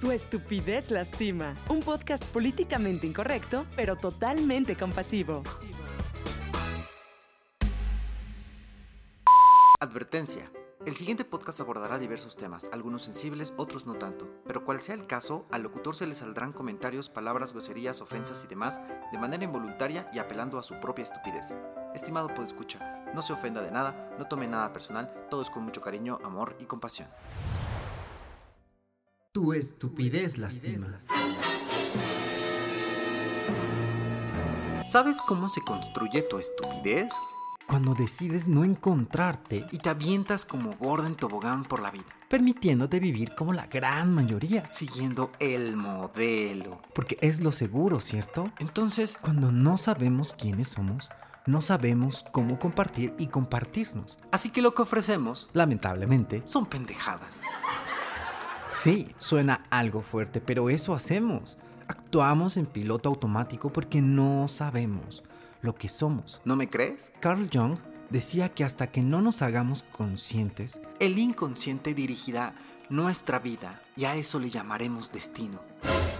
Tu estupidez lastima. Un podcast políticamente incorrecto, pero totalmente compasivo. Advertencia. El siguiente podcast abordará diversos temas, algunos sensibles, otros no tanto, pero cual sea el caso, al locutor se le saldrán comentarios, palabras, groserías, ofensas y demás de manera involuntaria y apelando a su propia estupidez. Estimado escucha, no se ofenda de nada, no tome nada personal, todo es con mucho cariño, amor y compasión. Tu estupidez lastima. ¿Sabes cómo se construye tu estupidez? Cuando decides no encontrarte y te avientas como gordo en tobogán por la vida, permitiéndote vivir como la gran mayoría, siguiendo el modelo. Porque es lo seguro, ¿cierto? Entonces, cuando no sabemos quiénes somos, no sabemos cómo compartir y compartirnos. Así que lo que ofrecemos, lamentablemente, son pendejadas. Sí, suena algo fuerte, pero eso hacemos. Actuamos en piloto automático porque no sabemos lo que somos. ¿No me crees? Carl Jung decía que hasta que no nos hagamos conscientes, el inconsciente dirigirá nuestra vida y a eso le llamaremos destino.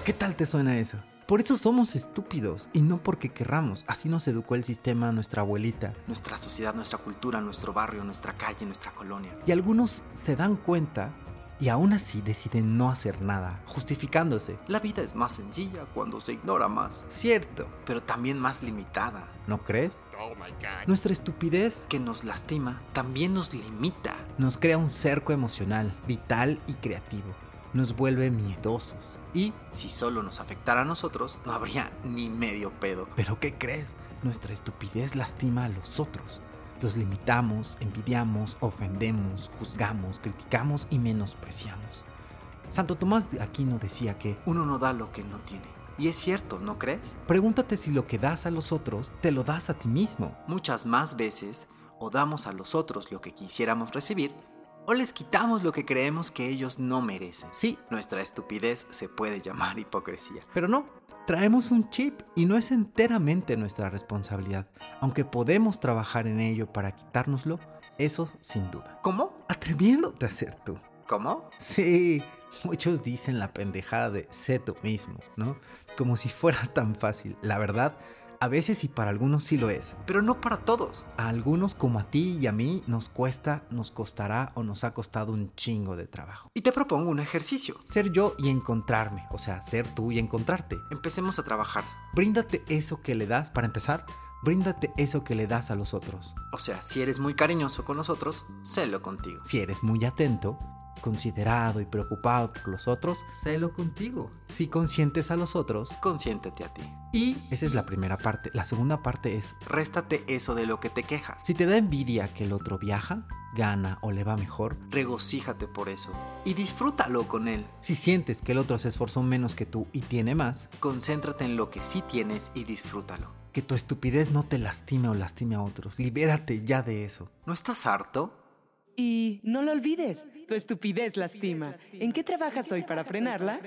¿Qué tal te suena eso? Por eso somos estúpidos y no porque querramos. Así nos educó el sistema, nuestra abuelita. Nuestra sociedad, nuestra cultura, nuestro barrio, nuestra calle, nuestra colonia. Y algunos se dan cuenta y aún así deciden no hacer nada, justificándose. La vida es más sencilla cuando se ignora más. Cierto. Pero también más limitada. ¿No crees? Oh my God. Nuestra estupidez, que nos lastima, también nos limita. Nos crea un cerco emocional, vital y creativo. Nos vuelve miedosos. Y si solo nos afectara a nosotros, no habría ni medio pedo. ¿Pero qué crees? Nuestra estupidez lastima a los otros. Los limitamos, envidiamos, ofendemos, juzgamos, criticamos y menospreciamos. Santo Tomás de Aquino decía que uno no da lo que no tiene. Y es cierto, ¿no crees? Pregúntate si lo que das a los otros te lo das a ti mismo. Muchas más veces o damos a los otros lo que quisiéramos recibir o les quitamos lo que creemos que ellos no merecen. Sí, nuestra estupidez se puede llamar hipocresía. Pero no, traemos un chip y no es enteramente nuestra responsabilidad, aunque podemos trabajar en ello para quitárnoslo, eso sin duda. ¿Cómo? Atreviéndote a ser tú. ¿Cómo? Sí, muchos dicen la pendejada de sé tú mismo, ¿no? Como si fuera tan fácil. La verdad, a veces y para algunos sí lo es. Pero no para todos. A algunos como a ti y a mí nos cuesta, nos costará o nos ha costado un chingo de trabajo. Y te propongo un ejercicio. Ser yo y encontrarme. O sea, ser tú y encontrarte. Empecemos a trabajar. Bríndate eso que le das para empezar. Bríndate eso que le das a los otros. O sea, si eres muy cariñoso con nosotros, sélo contigo. Si eres muy atento, considerado y preocupado por los otros, sélo contigo. Si consientes a los otros, consiéntete a ti. Y esa es la primera parte. La segunda parte es, réstate eso de lo que te quejas. Si te da envidia que el otro viaja, gana o le va mejor, regocíjate por eso y disfrútalo con él. Si sientes que el otro se esforzó menos que tú y tiene más, concéntrate en lo que sí tienes y disfrútalo. Que tu estupidez no te lastime o lastime a otros. Libérate ya de eso. ¿No estás harto? Y no lo olvides, tu estupidez lastima. ¿En qué trabajas hoy para frenarla?